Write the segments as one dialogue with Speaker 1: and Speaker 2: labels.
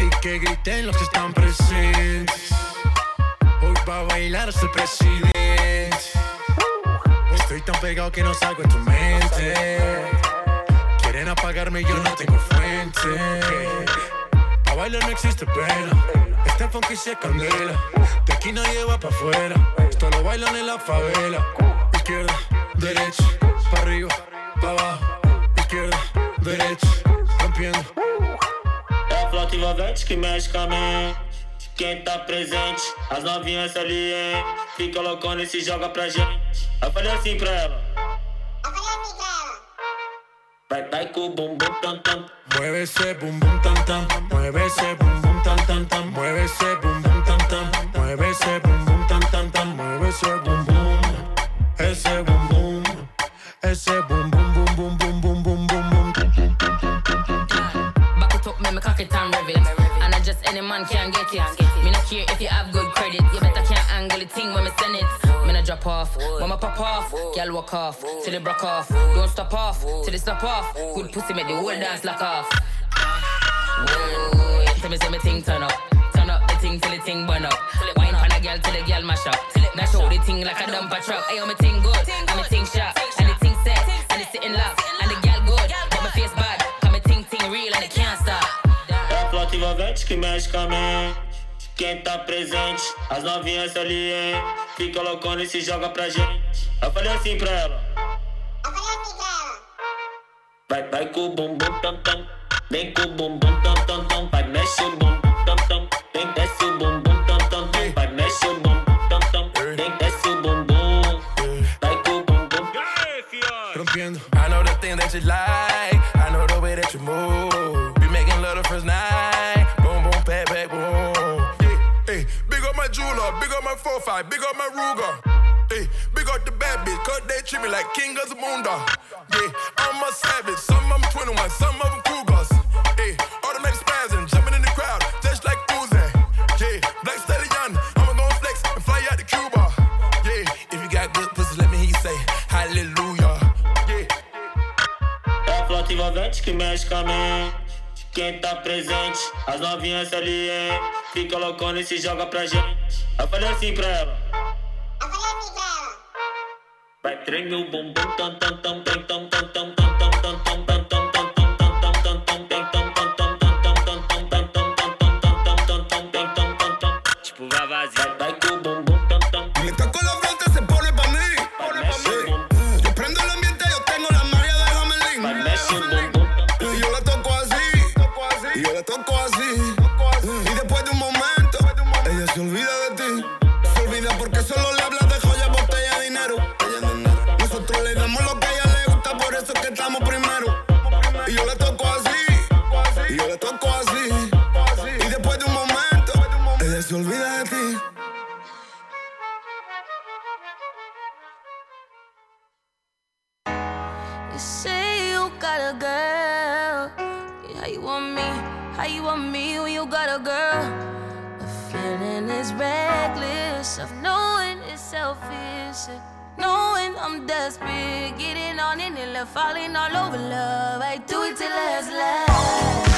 Speaker 1: Y que griten los que están presentes. Hoy va a bailar el presidente. Estoy tan pegado que no salgo en tu mente. Quieren apagarme y yo no tengo fuente. A bailar no existe pena. Este funky se candela. De aquí nadie va para afuera. Esto lo bailan en la favela. Izquierda, derecha, para arriba, para abajo. Izquierda, derecha, rompiendo.
Speaker 2: É a flota envolvente que mexe com a mente. Quem tá presente, as novinhas ali, hein? Fica loucona e se joga pra gente. Eu falei assim pra ela. Vai, vai com o bumbum tam tam.
Speaker 1: Mueve ese bum bum tam tam. Mueve ese bum bum tam tam tam. Mueve ese bum bum tam tam. Mueve ese bum bum tam tam tam. Mueve ese bum bum. Ese bum bum.
Speaker 3: Drop off, when me pop off. Girl walk off, till it broke off. Don't stop off, till it stop off. Good pussy make the whole dance lock off. Whoa, tell me say me thing turn up. Turn up the thing till the thing burn up. Wine pan a girl till the girl mash up. Now show the thing like a dumper truck. Ayo, me thing good, and me thing sharp, and the thing set, and it's sitting locked, and the girl good, but my face bad. Cause me thing thing real. And it can't stop.
Speaker 2: É a flota envolvente Quem tá presente, as novinhas ali, hein? Fica loucona e se joga pra gente. Eu falei assim pra ela. Vai, vai com o bumbum tam tam. Vem com o bumbum tam tam tam. Vai, mexe o bumbum tam tam. Vem, desce o bumbum tam tam tam. Vai, mexe o bumbum tam tam. Vem, desce o bumbum. Vai com o bumbum.
Speaker 1: Rompiendo.
Speaker 4: I know the thing that you like. Up 4-5, big up my Ruger. Hey, big up the bad bitch, cause they treat me like king of the moondog. Yeah, I'm a savage, some of them 21, some of them Cougars. Hey, automatic spazzing, jumping in the crowd, just like Uzi. Yeah, black stallion, I'ma go flex and fly out to Cuba. Yeah, if you got good pussy, let me hear you say hallelujah. Yeah.
Speaker 2: É a flota quem tá presente. As novinhas ali, hein? Fica loucona e se joga pra gente. Eu falei assim pra ela. Eu falei assim pra ela. Vai tremer o bumbum, tam, tam, tam, tam,
Speaker 5: tam, tam,
Speaker 6: tam. Say you got a girl. How you want me? How you want me when you got a girl? The feeling is reckless of knowing it's selfish. Knowing I'm desperate, getting on it and left falling all over love. I do it till last last.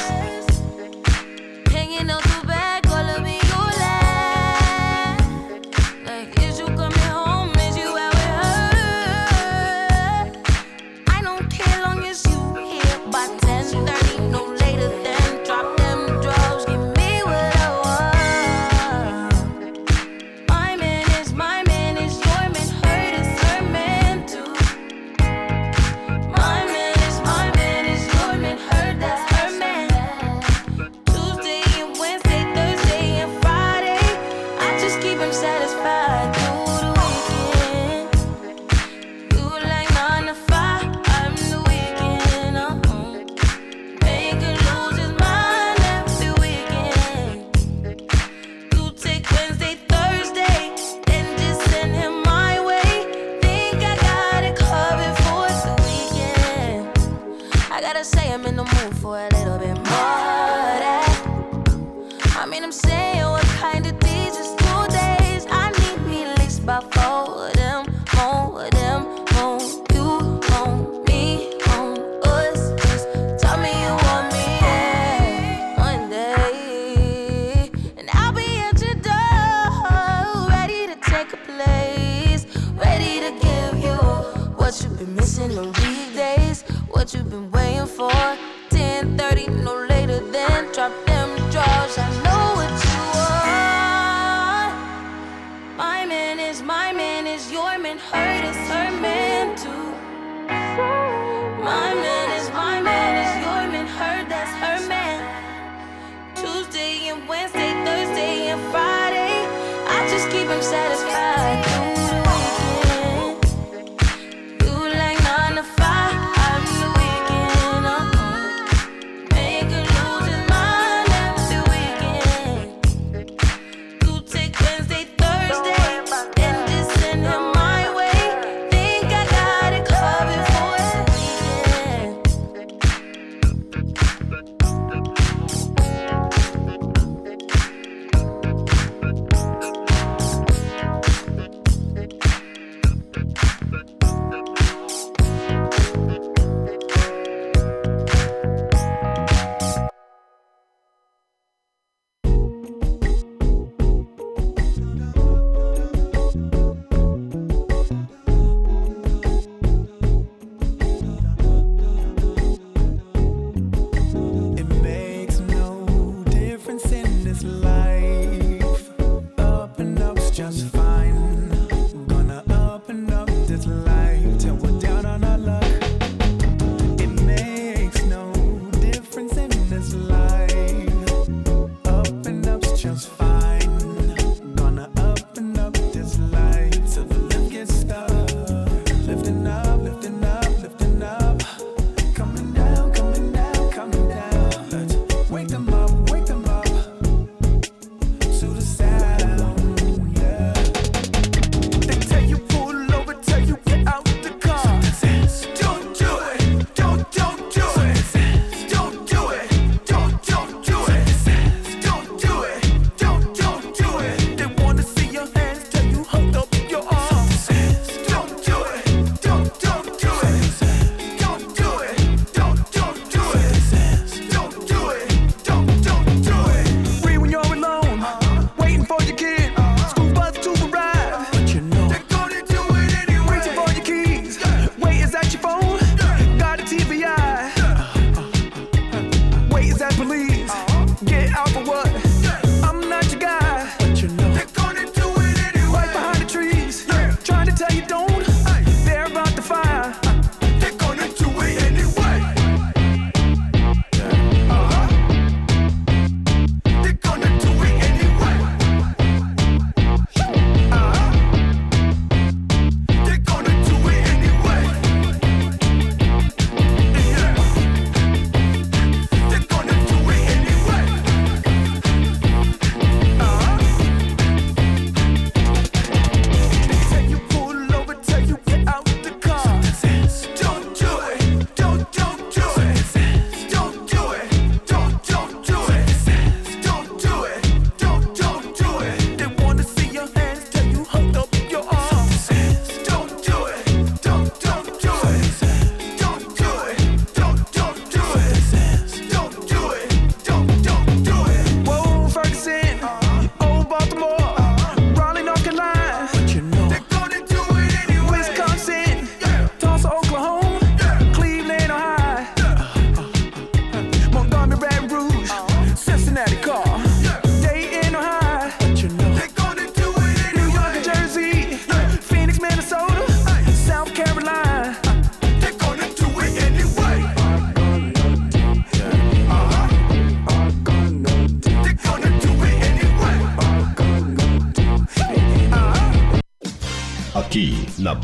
Speaker 6: been
Speaker 7: missing on weekdays. What you been waiting for? 10:30, no later than. Drop them drawers. I know what you want. My man is my man is your man. Hurt is her man too. My man is my man is your man. Her that's her man. Tuesday and Wednesday, Thursday and Friday. I just keep him satisfied.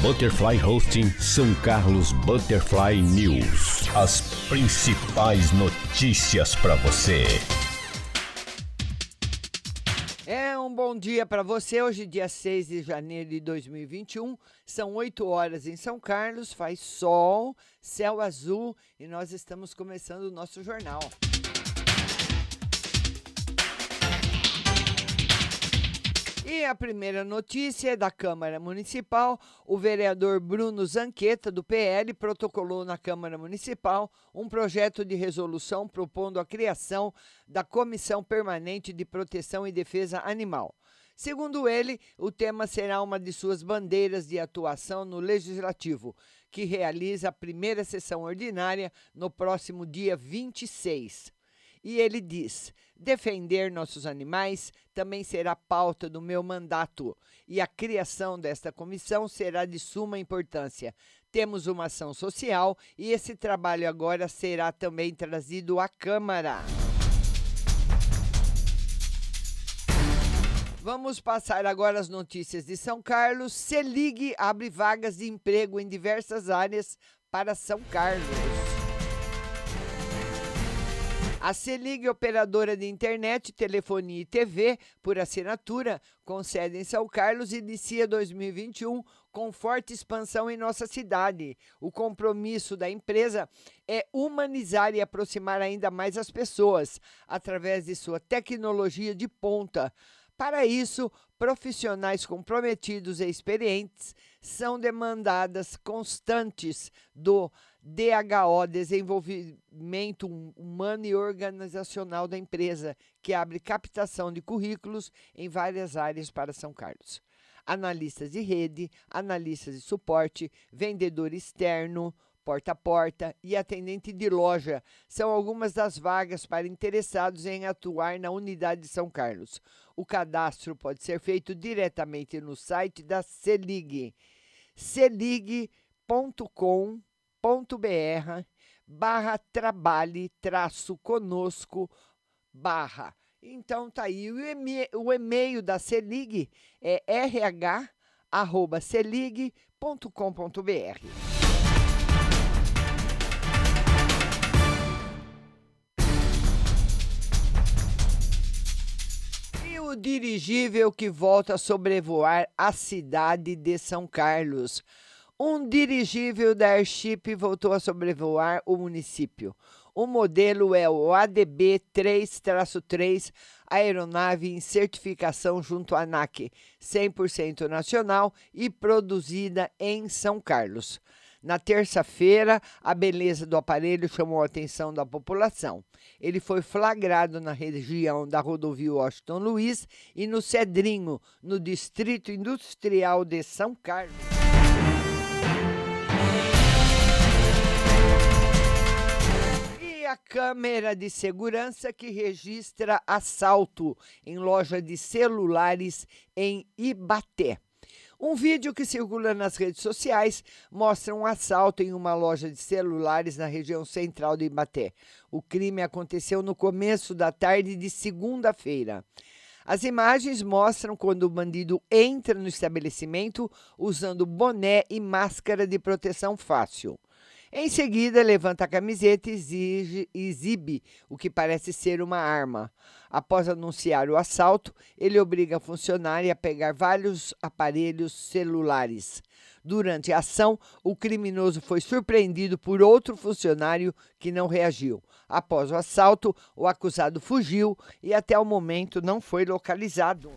Speaker 8: Butterfly Hosting São Carlos Butterfly News. As principais notícias para você.
Speaker 9: É um bom dia para você. Hoje, dia 6 de janeiro de 2021, são 8 horas em São Carlos, faz sol, céu azul e nós estamos começando o nosso jornal. E a primeira notícia é da Câmara Municipal. O vereador Bruno Zanqueta, do PL, protocolou na Câmara Municipal um projeto de resolução propondo a criação da Comissão Permanente de Proteção e Defesa Animal. Segundo ele, o tema será uma de suas bandeiras de atuação no Legislativo, que realiza a primeira sessão ordinária no próximo dia 26. E ele diz: defender nossos animais também será pauta do meu mandato, e a criação desta comissão será de suma importância. Temos uma ação social e esse trabalho agora será também trazido à Câmara. Vamos passar agora as notícias de São Carlos. Selig abre vagas de emprego em diversas áreas para São Carlos. A Selig, operadora de internet, telefonia e TV por assinatura, com sede em São Carlos, inicia 2021 com forte expansão em nossa cidade. O compromisso da empresa é humanizar e aproximar ainda mais as pessoas através de sua tecnologia de ponta para isso, profissionais comprometidos e experientes são demandadas constantes do DHO, Desenvolvimento Humano e Organizacional da empresa, que abre captação de currículos em várias áreas para São Carlos. Analistas de rede, analistas de suporte, vendedor externo, porta a porta e atendente de loja são algumas das vagas para interessados em atuar na unidade de São Carlos. O cadastro pode ser feito diretamente no site da Selig, selig.com.br barra trabalhe traço conosco barra. Então tá aí o e-mail da Selig é rh@selig.com.br. o dirigível que volta a sobrevoar a cidade de São Carlos. Um dirigível da Airship voltou a sobrevoar o município. O modelo é o ADB 3-3, aeronave em certificação junto à ANAC, 100% nacional e produzida em São Carlos. Na terça-feira, a beleza do aparelho chamou a atenção da população. Ele foi flagrado na região da rodovia Washington Luiz e no Cedrinho, no Distrito Industrial de São Carlos. A câmera de segurança que registra assalto em loja de celulares em Ibaté. Um vídeo que circula nas redes sociais mostra um assalto em uma loja de celulares na região central de Ibaté. O crime aconteceu no começo da tarde de segunda-feira. As imagens mostram quando o bandido entra no estabelecimento usando boné e máscara de proteção fácil. Em seguida, levanta a camiseta e exige, exibe o que parece ser uma arma. Após anunciar o assalto, ele obriga a funcionária a pegar vários aparelhos celulares. Durante a ação, o criminoso foi surpreendido por outro funcionário que não reagiu. Após o assalto, o acusado fugiu e até o momento não foi localizado.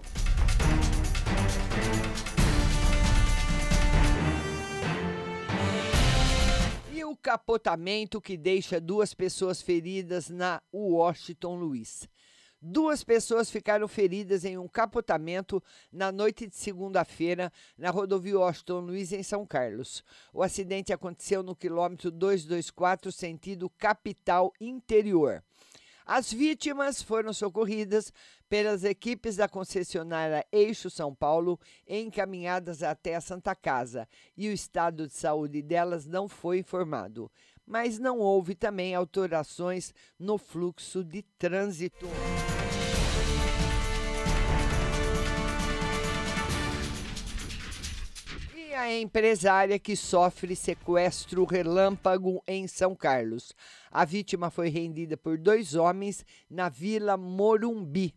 Speaker 9: O capotamento que deixa duas pessoas feridas na Washington Luiz. Duas pessoas ficaram feridas em um capotamento na noite de segunda-feira na rodovia Washington Luiz, em São Carlos. O acidente aconteceu no quilômetro 224, sentido capital interior. As vítimas foram socorridas pelas equipes da concessionária Eixo São Paulo encaminhadas até a Santa Casa e o estado de saúde delas não foi informado. Mas não houve também alterações no fluxo de trânsito. A empresária que sofre sequestro relâmpago em São Carlos. A vítima foi rendida por dois homens na Vila Morumbi.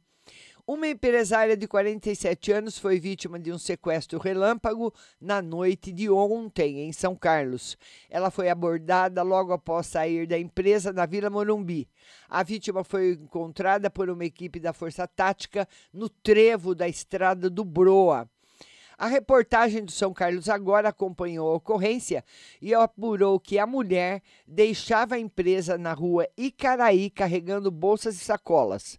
Speaker 9: Uma empresária de 47 anos foi vítima de um sequestro relâmpago na noite de ontem, em São Carlos. Ela foi abordada logo após sair da empresa na Vila Morumbi. A vítima foi encontrada por uma equipe da Força Tática no trevo da estrada do Broa. A reportagem do São Carlos agora acompanhou a ocorrência e apurou que a mulher deixava a empresa na rua Icaraí carregando bolsas e sacolas.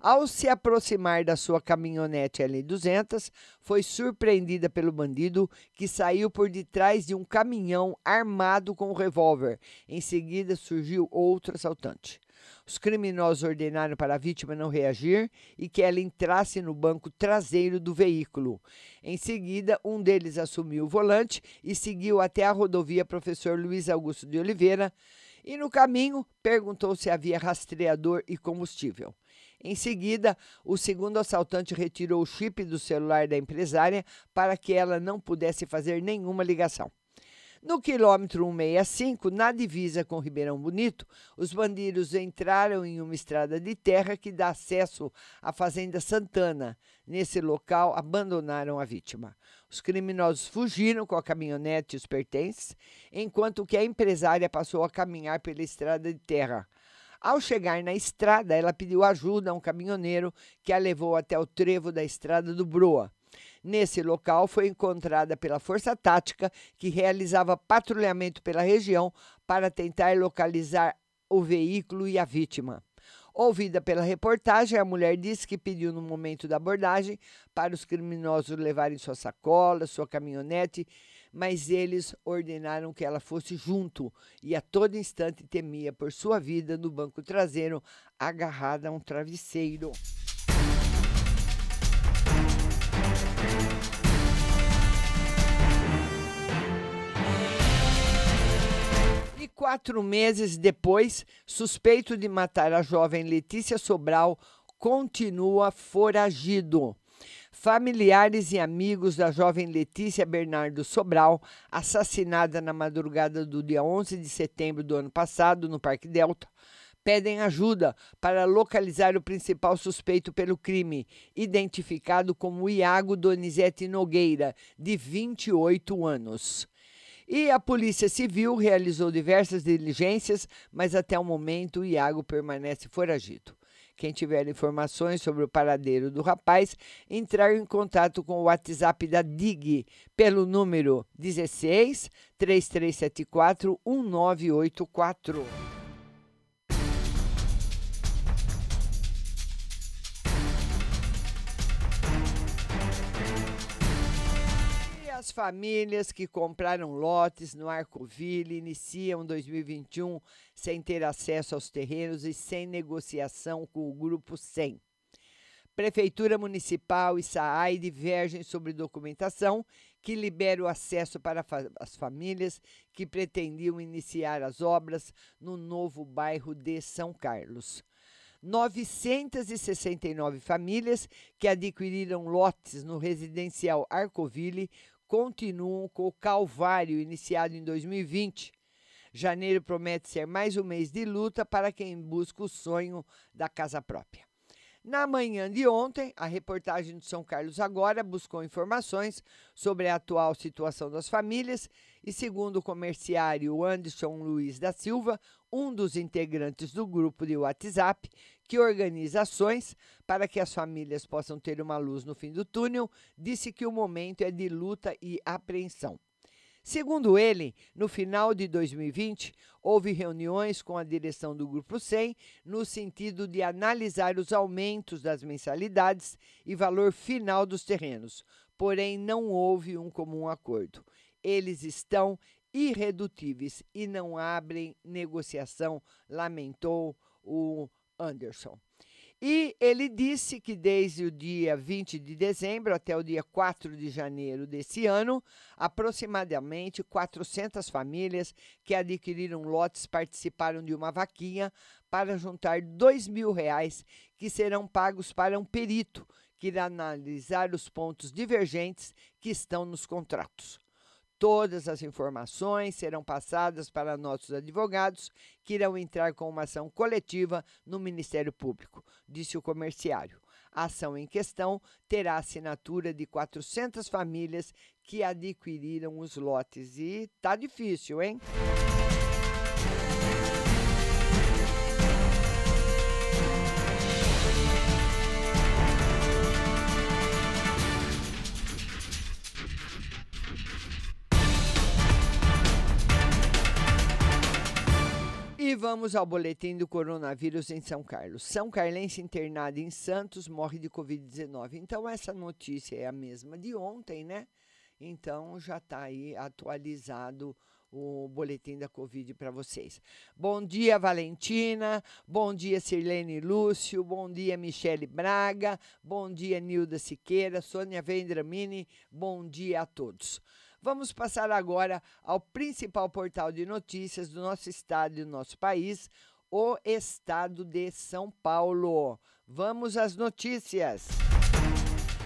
Speaker 9: Ao se aproximar da sua caminhonete L200, foi surpreendida pelo bandido que saiu por detrás de um caminhão armado com um revólver. Em seguida, surgiu outro assaltante. Os criminosos ordenaram para a vítima não reagir e que ela entrasse no banco traseiro do veículo. Em seguida, um deles assumiu o volante e seguiu até a rodovia Professor Luiz Augusto de Oliveira. E no caminho, perguntou se havia rastreador e combustível. Em seguida, o segundo assaltante retirou o chip do celular da empresária para que ela não pudesse fazer nenhuma ligação. No quilômetro 165, na divisa com Ribeirão Bonito, os bandidos entraram em uma estrada de terra que dá acesso à Fazenda Santana. Nesse local, abandonaram a vítima. Os criminosos fugiram com a caminhonete e os pertences, enquanto que a empresária passou a caminhar pela estrada de terra. Ao chegar na estrada, ela pediu ajuda a um caminhoneiro que a levou até o trevo da estrada do Broa. Nesse local foi encontrada pela Força Tática, que realizava patrulhamento pela região para tentar localizar o veículo e a vítima. Ouvida pela reportagem, a mulher disse que pediu no momento da abordagem para os criminosos levarem sua sacola, sua caminhonete, mas eles ordenaram que ela fosse junto e a todo instante temia por sua vida no banco traseiro, agarrada a um travesseiro. Quatro meses depois, suspeito de matar a jovem Letícia Sobral continua foragido. Familiares e amigos da jovem Letícia Bernardo Sobral, assassinada na madrugada do dia 11 de setembro do ano passado no Parque Delta, pedem ajuda para localizar o principal suspeito pelo crime, identificado como Iago Donizete Nogueira, de 28 anos. E a Polícia Civil realizou diversas diligências, mas até o momento o Iago permanece foragido. Quem tiver informações sobre o paradeiro do rapaz, entrar em contato com o WhatsApp da DIG pelo número 16 3374 1984. As famílias que compraram lotes no Arcoville iniciam 2021 sem ter acesso aos terrenos e sem negociação com o Grupo 100. Prefeitura Municipal e SAAI divergem sobre documentação que libera o acesso para as famílias que pretendiam iniciar as obras no novo bairro de São Carlos. 969 famílias que adquiriram lotes no residencial Arcoville continuam com o calvário iniciado em 2020. Janeiro promete ser mais um mês de luta para quem busca o sonho da casa própria. Na manhã de ontem, a reportagem do São Carlos Agora buscou informações sobre a atual situação das famílias e, segundo o comerciário Anderson Luiz da Silva, um dos integrantes do grupo de WhatsApp que organiza ações para que as famílias possam ter uma luz no fim do túnel, disse que o momento é de luta e apreensão. Segundo ele, no final de 2020, houve reuniões com a direção do Grupo 100 no sentido de analisar os aumentos das mensalidades e valor final dos terrenos, porém não houve um comum acordo. Eles estão irredutíveis e não abrem negociação, lamentou o Anderson. E ele disse que desde o dia 20 de dezembro até o dia 4 de janeiro desse ano, aproximadamente 400 famílias que adquiriram lotes participaram de uma vaquinha para juntar dois mil reais que serão pagos para um perito que irá analisar os pontos divergentes que estão nos contratos. Todas as informações serão passadas para nossos advogados, que irão entrar com uma ação coletiva no Ministério Público, disse o comerciário. A ação em questão terá assinatura de 400 famílias que adquiriram os lotes. E tá difícil, hein? Vamos ao boletim do coronavírus em São Carlos. São Carlense internado em Santos morre de Covid-19. Então, essa notícia é a mesma de ontem, né? Então, já está aí atualizado o boletim da Covid para vocês. Bom dia, Valentina. Bom dia, Sirlene Lúcio. Bom dia, Michele Braga. Bom dia, Nilda Siqueira. Sônia Vendramini. Bom dia a todos. Vamos passar agora ao principal portal de notícias do nosso estado e do nosso país, o Estado de São Paulo. Vamos às notícias.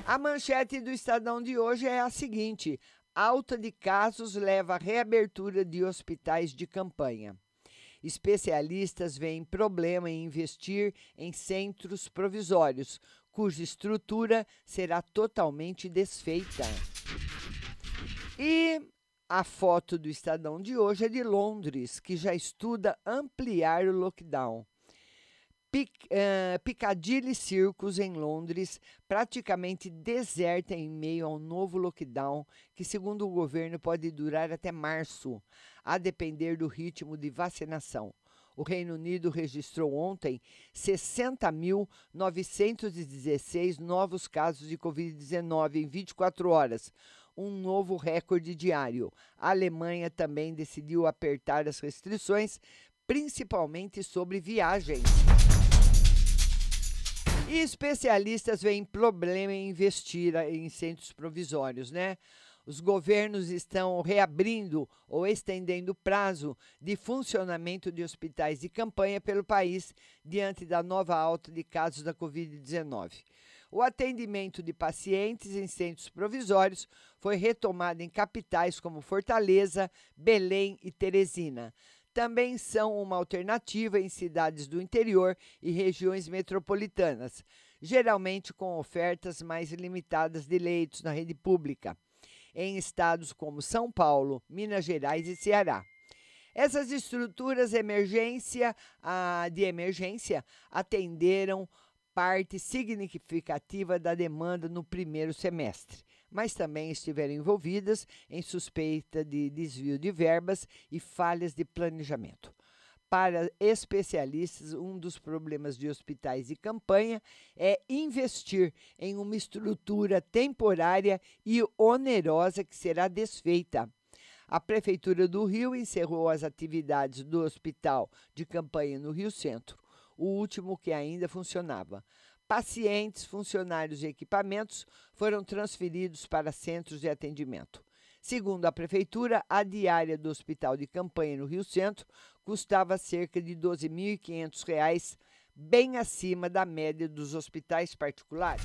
Speaker 9: A manchete do Estadão de hoje é a seguinte: alta de casos leva à reabertura de hospitais de campanha. Especialistas veem problema em investir em centros provisórios, cuja estrutura será totalmente desfeita. E a foto do Estadão de hoje é de Londres, que já estuda ampliar o lockdown. Pic, uh, Piccadilly Circus em Londres praticamente deserta em meio ao novo lockdown, que, segundo o governo, pode durar até março, a depender do ritmo de vacinação. O Reino Unido registrou ontem 60.916 novos casos de Covid-19 em 24 horas, um novo recorde diário. A Alemanha também decidiu apertar as restrições, principalmente sobre viagens. E especialistas veem problema em investir em centros provisórios, né? Os governos estão reabrindo ou estendendo o prazo de funcionamento de hospitais de campanha pelo país diante da nova alta de casos da Covid-19. O atendimento de pacientes em centros provisórios foi retomado em capitais como Fortaleza, Belém e Teresina também são uma alternativa em cidades do interior e regiões metropolitanas, geralmente com ofertas mais limitadas de leitos na rede pública, em estados como São Paulo, Minas Gerais e Ceará. Essas estruturas emergência, ah, de emergência atenderam parte significativa da demanda no primeiro semestre mas também estiveram envolvidas em suspeita de desvio de verbas e falhas de planejamento. Para especialistas, um dos problemas de hospitais de campanha é investir em uma estrutura temporária e onerosa que será desfeita. A Prefeitura do Rio encerrou as atividades do hospital de campanha no Rio Centro, o último que ainda funcionava. Pacientes, funcionários e equipamentos foram transferidos para centros de atendimento. Segundo a prefeitura, a diária do hospital de campanha no Rio Centro custava cerca de R$ 12.500, bem acima da média dos hospitais particulares.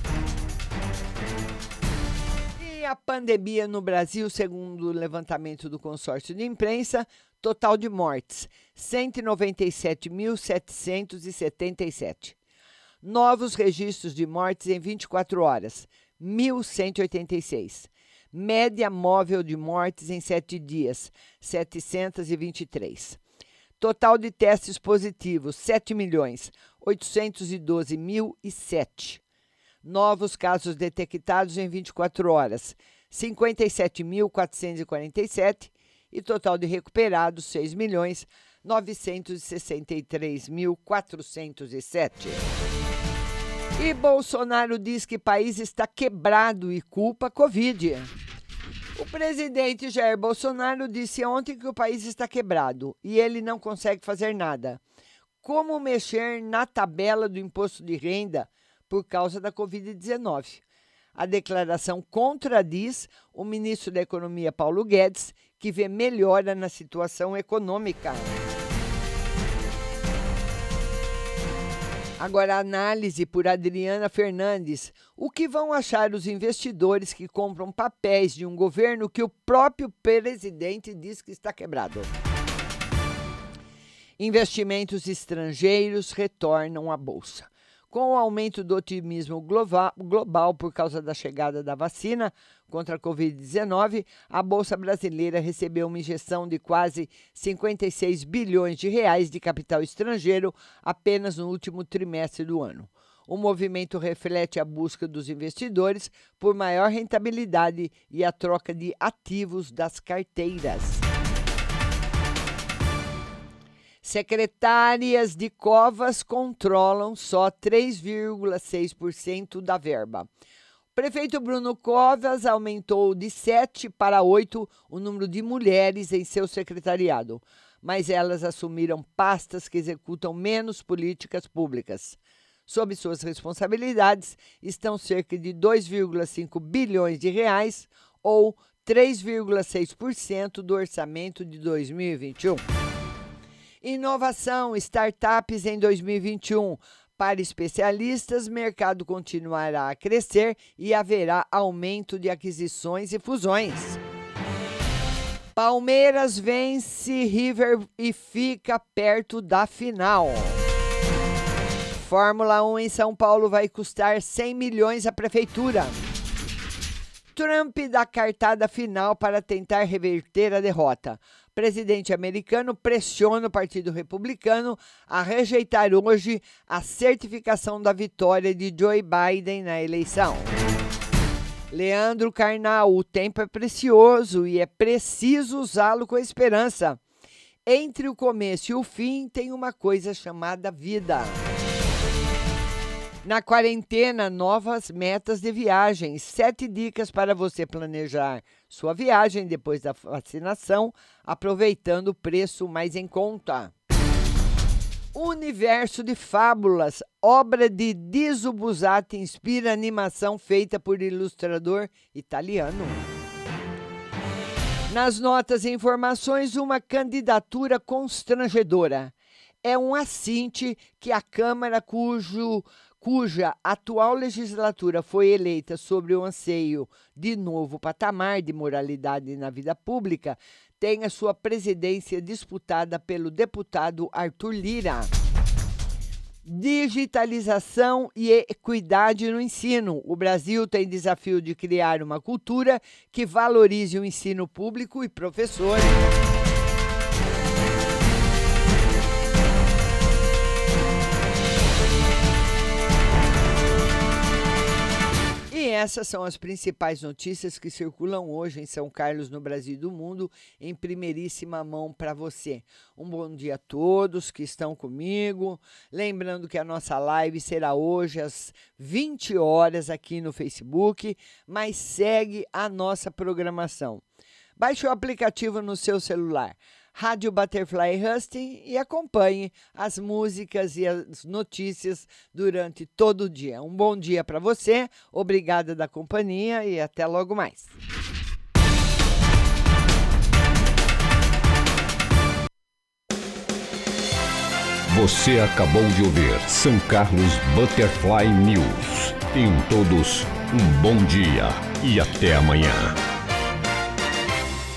Speaker 9: A pandemia no Brasil, segundo o levantamento do consórcio de imprensa, total de mortes: 197.777. Novos registros de mortes em 24 horas, 1.186. Média móvel de mortes em 7 dias, 723. Total de testes positivos, 7 milhões 812 mil e 7. Novos casos detectados em 24 horas, 57.447 e total de recuperados, 6 milhões 963.407. E Bolsonaro diz que país está quebrado e culpa Covid. O presidente Jair Bolsonaro disse ontem que o país está quebrado e ele não consegue fazer nada. Como mexer na tabela do imposto de renda por causa da Covid-19? A declaração contradiz o ministro da Economia, Paulo Guedes, que vê melhora na situação econômica. Agora, análise por Adriana Fernandes. O que vão achar os investidores que compram papéis de um governo que o próprio presidente diz que está quebrado? Investimentos estrangeiros retornam à Bolsa. Com o aumento do otimismo global, por causa da chegada da vacina contra a Covid-19, a Bolsa Brasileira recebeu uma injeção de quase 56 bilhões de reais de capital estrangeiro apenas no último trimestre do ano. O movimento reflete a busca dos investidores por maior rentabilidade e a troca de ativos das carteiras. Secretárias de Covas controlam só 3,6% da verba. O prefeito Bruno Covas aumentou de 7 para 8 o número de mulheres em seu secretariado, mas elas assumiram pastas que executam menos políticas públicas. Sob suas responsabilidades estão cerca de 2,5 bilhões de reais ou 3,6% do orçamento de 2021. Inovação, startups em 2021. Para especialistas, mercado continuará a crescer e haverá aumento de aquisições e fusões. Palmeiras vence River e fica perto da final. Fórmula 1 em São Paulo vai custar 100 milhões à prefeitura. Trump dá cartada final para tentar reverter a derrota. Presidente americano pressiona o Partido Republicano a rejeitar hoje a certificação da vitória de Joe Biden na eleição. Leandro Carnal, o tempo é precioso e é preciso usá-lo com esperança. Entre o começo e o fim tem uma coisa chamada vida. Na quarentena, novas metas de viagem. Sete dicas para você planejar sua viagem depois da vacinação, aproveitando o preço mais em conta. Universo de Fábulas, obra de Dizo Busati, inspira animação feita por ilustrador italiano. Nas notas e informações, uma candidatura constrangedora. É um assinte que a Câmara, cujo cuja atual legislatura foi eleita sobre o anseio de novo patamar de moralidade na vida pública, tem a sua presidência disputada pelo deputado Arthur Lira. Digitalização e equidade no ensino. O Brasil tem desafio de criar uma cultura que valorize o ensino público e professores. Essas são as principais notícias que circulam hoje em São Carlos, no Brasil e do mundo, em primeiríssima mão para você. Um bom dia a todos que estão comigo. Lembrando que a nossa live será hoje às 20 horas aqui no Facebook, mas segue a nossa programação. Baixe o aplicativo no seu celular. Rádio Butterfly Husting e acompanhe as músicas e as notícias durante todo o dia. Um bom dia para você, obrigada da companhia e até logo mais.
Speaker 8: Você acabou de ouvir São Carlos Butterfly News. Tenham todos um bom dia e até amanhã.